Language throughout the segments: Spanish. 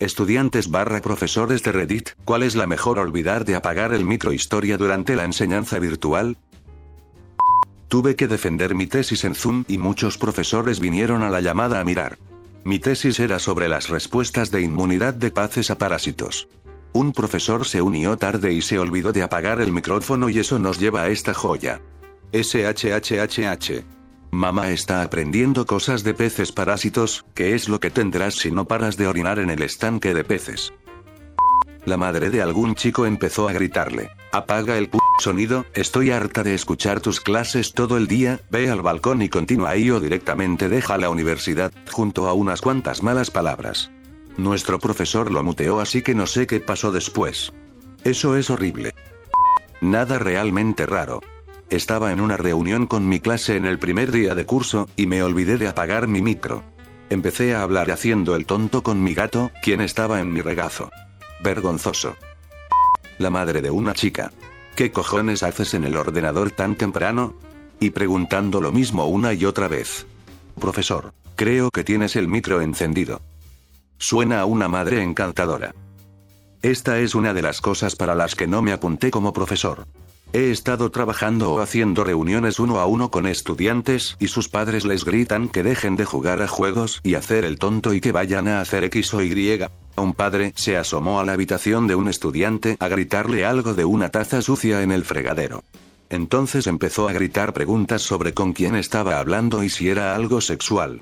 Estudiantes barra profesores de Reddit, ¿cuál es la mejor olvidar de apagar el micro historia durante la enseñanza virtual? Tuve que defender mi tesis en Zoom y muchos profesores vinieron a la llamada a mirar. Mi tesis era sobre las respuestas de inmunidad de paces a parásitos. Un profesor se unió tarde y se olvidó de apagar el micrófono y eso nos lleva a esta joya. SHHHH. Mamá está aprendiendo cosas de peces parásitos, ¿qué es lo que tendrás si no paras de orinar en el estanque de peces? La madre de algún chico empezó a gritarle. Apaga el sonido, estoy harta de escuchar tus clases todo el día, ve al balcón y continúa ahí o directamente deja la universidad, junto a unas cuantas malas palabras. Nuestro profesor lo muteó así que no sé qué pasó después. Eso es horrible. Nada realmente raro. Estaba en una reunión con mi clase en el primer día de curso, y me olvidé de apagar mi micro. Empecé a hablar haciendo el tonto con mi gato, quien estaba en mi regazo. Vergonzoso. La madre de una chica. ¿Qué cojones haces en el ordenador tan temprano? Y preguntando lo mismo una y otra vez. Profesor, creo que tienes el micro encendido. Suena a una madre encantadora. Esta es una de las cosas para las que no me apunté como profesor. He estado trabajando o haciendo reuniones uno a uno con estudiantes y sus padres les gritan que dejen de jugar a juegos y hacer el tonto y que vayan a hacer X o Y. Un padre se asomó a la habitación de un estudiante a gritarle algo de una taza sucia en el fregadero. Entonces empezó a gritar preguntas sobre con quién estaba hablando y si era algo sexual.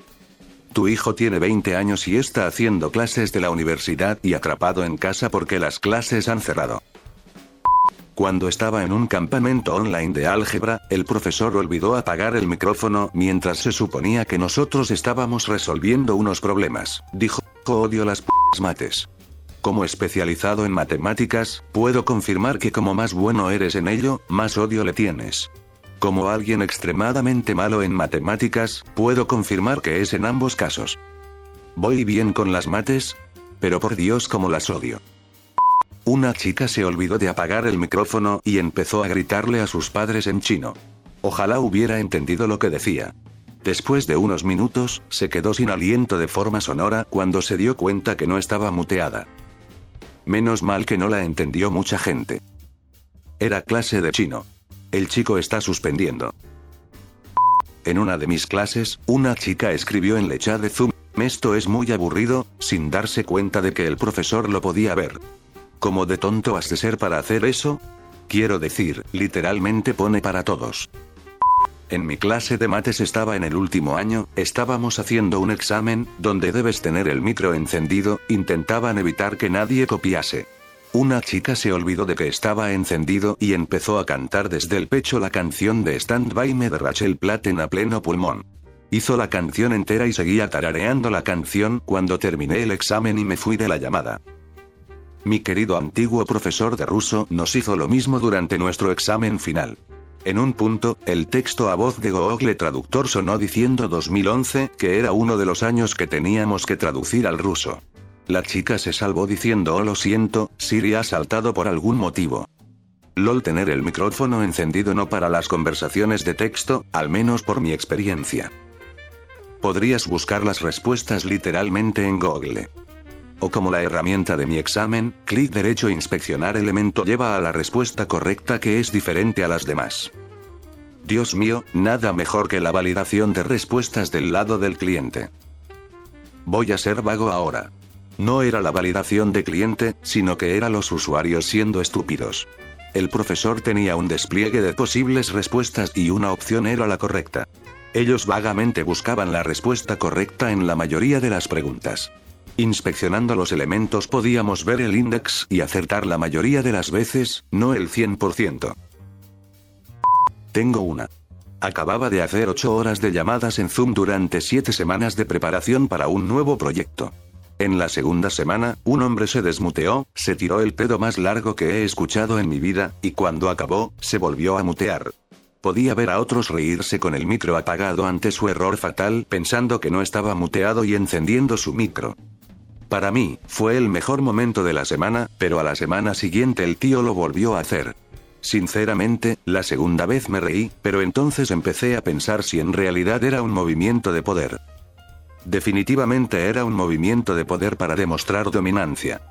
Tu hijo tiene 20 años y está haciendo clases de la universidad y atrapado en casa porque las clases han cerrado. Cuando estaba en un campamento online de álgebra, el profesor olvidó apagar el micrófono mientras se suponía que nosotros estábamos resolviendo unos problemas. Dijo, odio las p mates. Como especializado en matemáticas, puedo confirmar que como más bueno eres en ello, más odio le tienes. Como alguien extremadamente malo en matemáticas, puedo confirmar que es en ambos casos. ¿Voy bien con las mates? Pero por Dios como las odio. Una chica se olvidó de apagar el micrófono y empezó a gritarle a sus padres en chino. Ojalá hubiera entendido lo que decía. Después de unos minutos, se quedó sin aliento de forma sonora cuando se dio cuenta que no estaba muteada. Menos mal que no la entendió mucha gente. Era clase de chino. El chico está suspendiendo. En una de mis clases, una chica escribió en el chat de Zoom, esto es muy aburrido, sin darse cuenta de que el profesor lo podía ver. ¿Cómo de tonto has de ser para hacer eso? Quiero decir, literalmente pone para todos. En mi clase de mates estaba en el último año, estábamos haciendo un examen, donde debes tener el micro encendido, intentaban evitar que nadie copiase. Una chica se olvidó de que estaba encendido y empezó a cantar desde el pecho la canción de Stand By Me de Rachel Platten a pleno pulmón. Hizo la canción entera y seguía tarareando la canción cuando terminé el examen y me fui de la llamada. Mi querido antiguo profesor de ruso nos hizo lo mismo durante nuestro examen final. En un punto, el texto a voz de Google Traductor sonó diciendo 2011, que era uno de los años que teníamos que traducir al ruso. La chica se salvó diciendo oh lo siento, Siri ha saltado por algún motivo. LOL tener el micrófono encendido no para las conversaciones de texto, al menos por mi experiencia. Podrías buscar las respuestas literalmente en Google. O como la herramienta de mi examen, clic derecho inspeccionar elemento lleva a la respuesta correcta que es diferente a las demás. Dios mío, nada mejor que la validación de respuestas del lado del cliente. Voy a ser vago ahora. No era la validación de cliente, sino que era los usuarios siendo estúpidos. El profesor tenía un despliegue de posibles respuestas y una opción era la correcta. Ellos vagamente buscaban la respuesta correcta en la mayoría de las preguntas. Inspeccionando los elementos podíamos ver el index y acertar la mayoría de las veces, no el 100%. Tengo una. Acababa de hacer 8 horas de llamadas en Zoom durante 7 semanas de preparación para un nuevo proyecto. En la segunda semana, un hombre se desmuteó, se tiró el pedo más largo que he escuchado en mi vida, y cuando acabó, se volvió a mutear. Podía ver a otros reírse con el micro apagado ante su error fatal pensando que no estaba muteado y encendiendo su micro. Para mí, fue el mejor momento de la semana, pero a la semana siguiente el tío lo volvió a hacer. Sinceramente, la segunda vez me reí, pero entonces empecé a pensar si en realidad era un movimiento de poder. Definitivamente era un movimiento de poder para demostrar dominancia.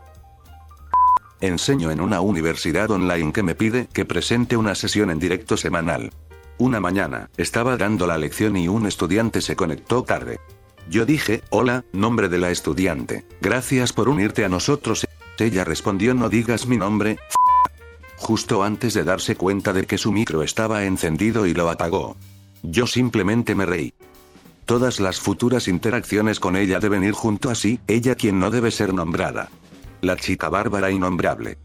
Enseño en una universidad online que me pide que presente una sesión en directo semanal. Una mañana, estaba dando la lección y un estudiante se conectó tarde. Yo dije, hola, nombre de la estudiante. Gracias por unirte a nosotros. Ella respondió no digas mi nombre. Justo antes de darse cuenta de que su micro estaba encendido y lo apagó. Yo simplemente me reí. Todas las futuras interacciones con ella deben ir junto así, ella quien no debe ser nombrada. La chica bárbara innombrable.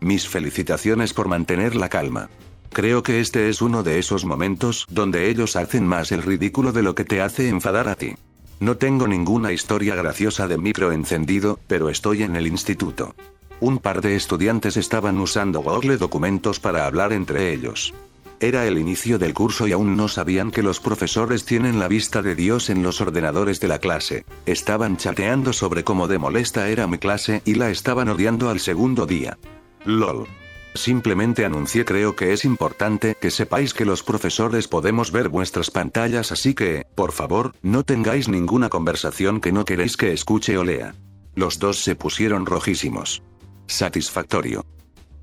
Mis felicitaciones por mantener la calma. Creo que este es uno de esos momentos donde ellos hacen más el ridículo de lo que te hace enfadar a ti. No tengo ninguna historia graciosa de micro encendido, pero estoy en el instituto. Un par de estudiantes estaban usando Google Documentos para hablar entre ellos. Era el inicio del curso y aún no sabían que los profesores tienen la vista de Dios en los ordenadores de la clase. Estaban chateando sobre cómo de molesta era mi clase y la estaban odiando al segundo día. LOL. Simplemente anuncié creo que es importante que sepáis que los profesores podemos ver vuestras pantallas así que, por favor, no tengáis ninguna conversación que no queréis que escuche o lea. Los dos se pusieron rojísimos. Satisfactorio.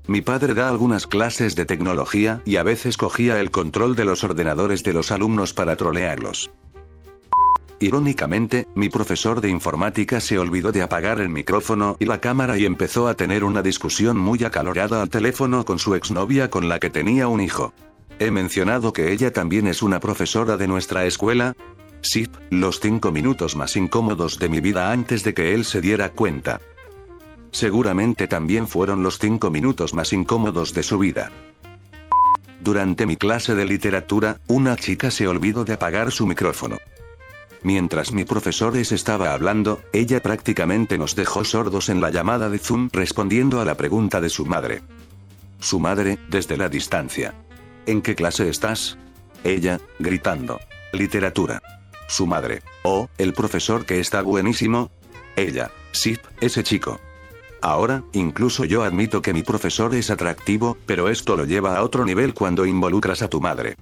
Mi padre da algunas clases de tecnología y a veces cogía el control de los ordenadores de los alumnos para trolearlos. Irónicamente, mi profesor de informática se olvidó de apagar el micrófono y la cámara y empezó a tener una discusión muy acalorada al teléfono con su exnovia con la que tenía un hijo. He mencionado que ella también es una profesora de nuestra escuela. Sí, los cinco minutos más incómodos de mi vida antes de que él se diera cuenta. Seguramente también fueron los cinco minutos más incómodos de su vida. Durante mi clase de literatura, una chica se olvidó de apagar su micrófono. Mientras mi profesores estaba hablando, ella prácticamente nos dejó sordos en la llamada de Zoom respondiendo a la pregunta de su madre. Su madre, desde la distancia. ¿En qué clase estás? Ella, gritando. Literatura. Su madre. Oh, el profesor que está buenísimo. Ella. Sí, ese chico. Ahora, incluso yo admito que mi profesor es atractivo, pero esto lo lleva a otro nivel cuando involucras a tu madre.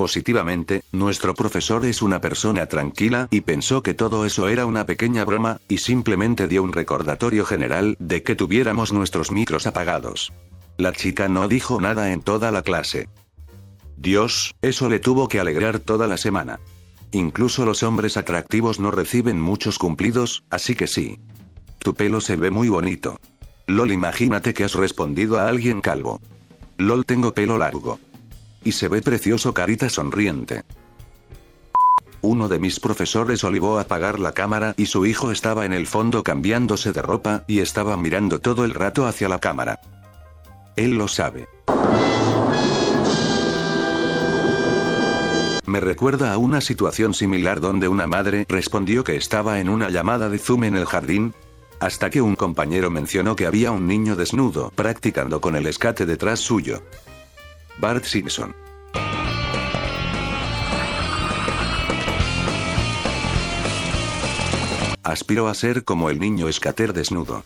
Positivamente, nuestro profesor es una persona tranquila y pensó que todo eso era una pequeña broma, y simplemente dio un recordatorio general de que tuviéramos nuestros micros apagados. La chica no dijo nada en toda la clase. Dios, eso le tuvo que alegrar toda la semana. Incluso los hombres atractivos no reciben muchos cumplidos, así que sí. Tu pelo se ve muy bonito. LOL, imagínate que has respondido a alguien calvo. LOL, tengo pelo largo. Y se ve precioso carita sonriente. Uno de mis profesores olivó a apagar la cámara y su hijo estaba en el fondo cambiándose de ropa y estaba mirando todo el rato hacia la cámara. Él lo sabe. Me recuerda a una situación similar donde una madre respondió que estaba en una llamada de Zoom en el jardín, hasta que un compañero mencionó que había un niño desnudo practicando con el escate detrás suyo. Bart Simpson. Aspiro a ser como el niño escater desnudo.